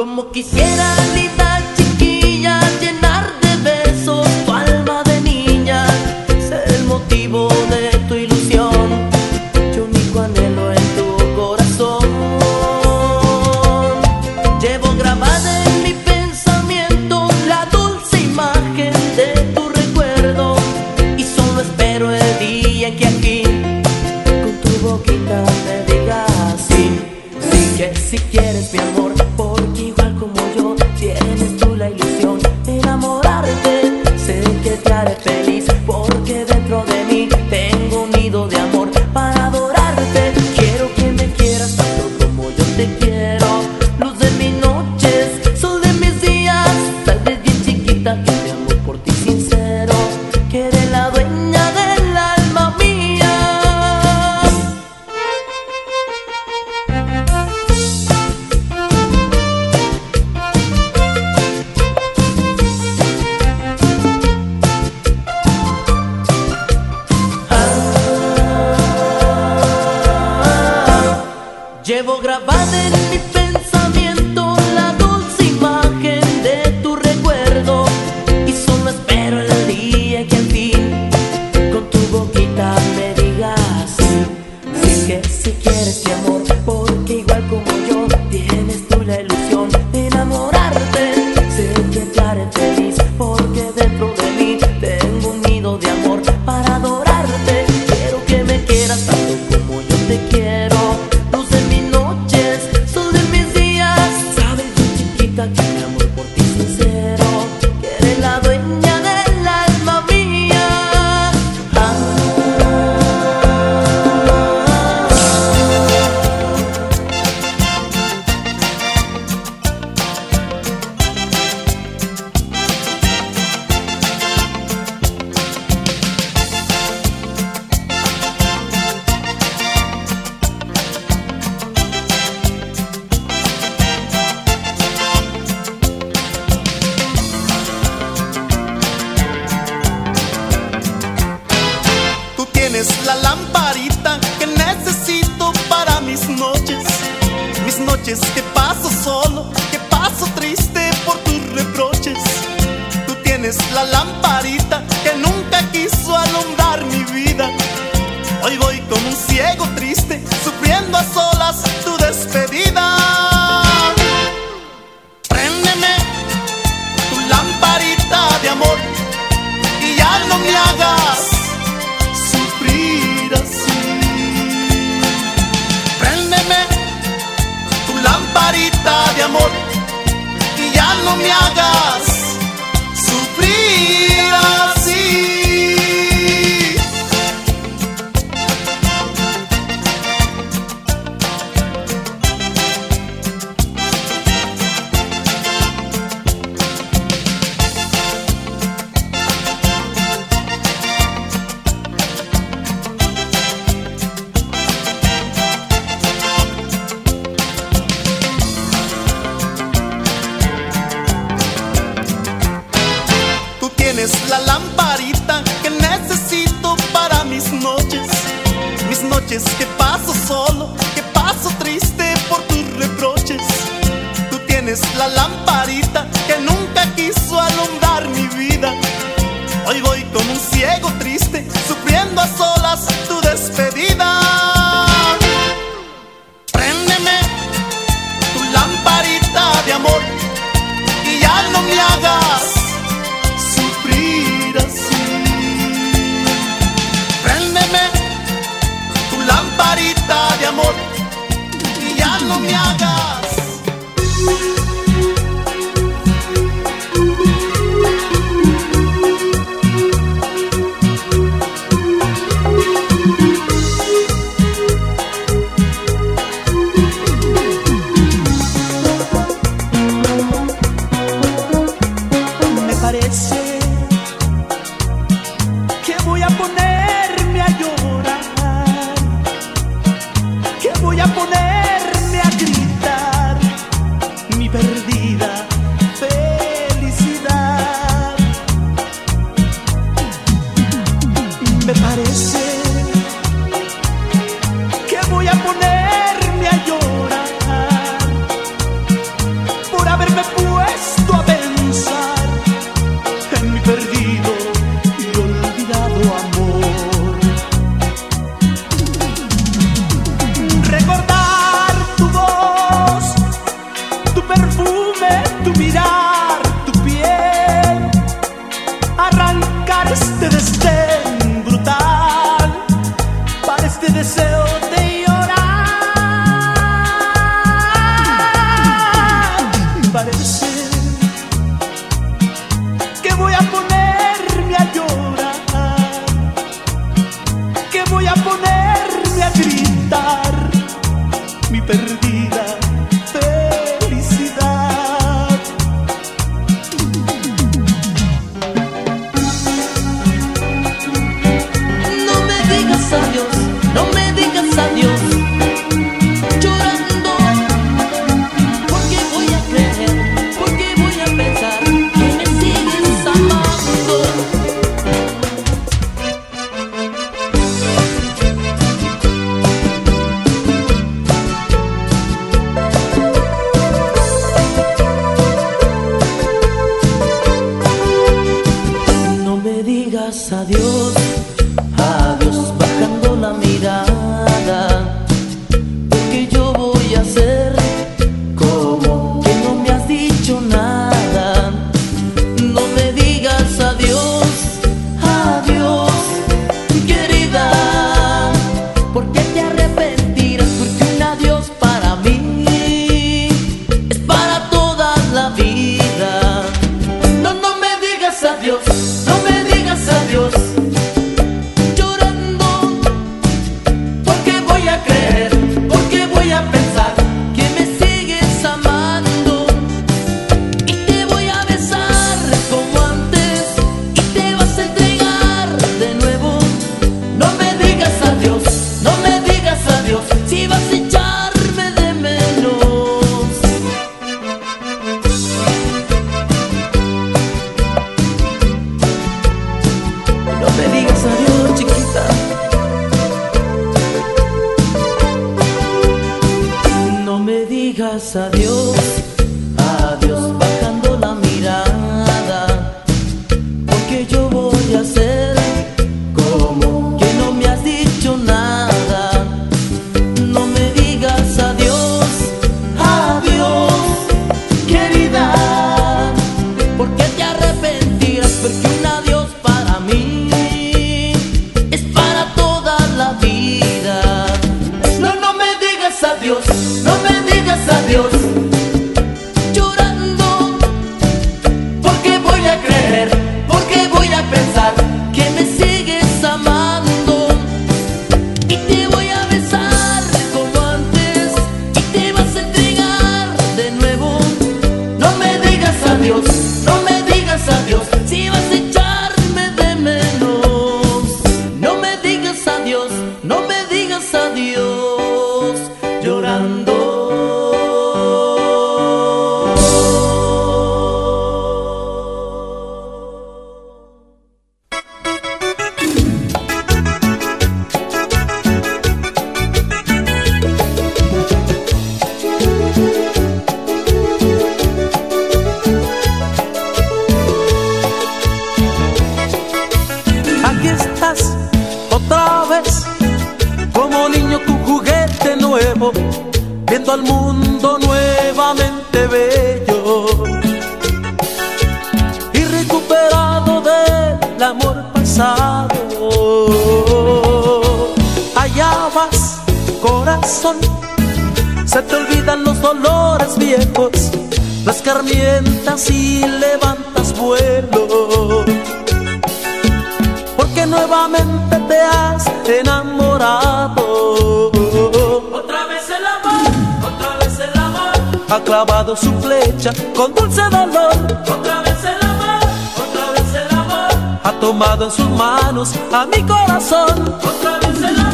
Como quisiera linda chiquilla llenar de besos tu alma de niña, ser el motivo de tu ilusión. Yo único anhelo en tu corazón. Llevo grabada en mi pensamiento la dulce imagen de tu recuerdo y solo espero el día en que aquí con tu boquita me digas sí, sí que si quieres mi amor. Hoy voy como un ciego triste, sufriendo a solas tu que paso solo, que paso triste por tus reproches. Tú tienes la lamparita que nunca quiso alumbrar mi vida. Hoy voy con un ciego se te olvidan los dolores viejos, las escarmientas y levantas vuelo. Porque nuevamente te has enamorado. Otra vez el amor, otra vez el amor, Ha clavado su flecha con dulce dolor, otra vez el amor, otra vez el amor, ha tomado en sus manos a mi corazón. otra vez el amor,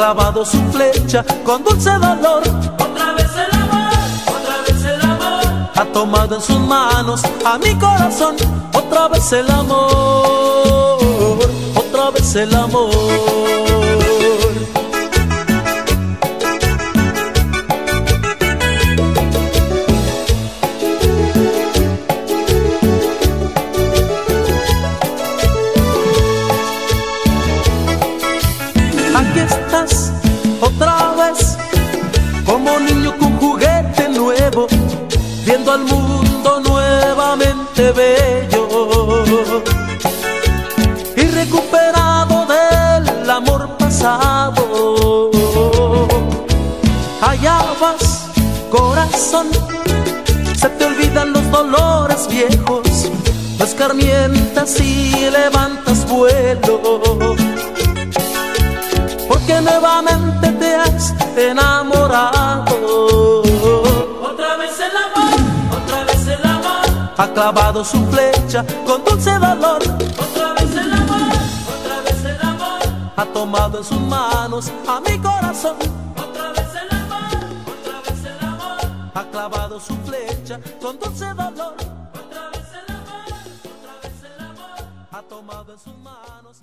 clavado su flecha con dulce dolor, otra vez el amor, otra vez el amor, ha tomado en sus manos a mi corazón. Otra vez el amor, otra vez el amor. Escarmientas y levantas vuelo. Porque nuevamente te has enamorado. otra vez el amor, otra vez el amor, Ha clavado su flecha con dulce dolor, otra vez el amor, otra vez el amor, ha tomado en sus manos a mi corazón. otra vez el amor, otra vez el amor, Ha clavado su flecha con dulce dolor, tomado en sus manos.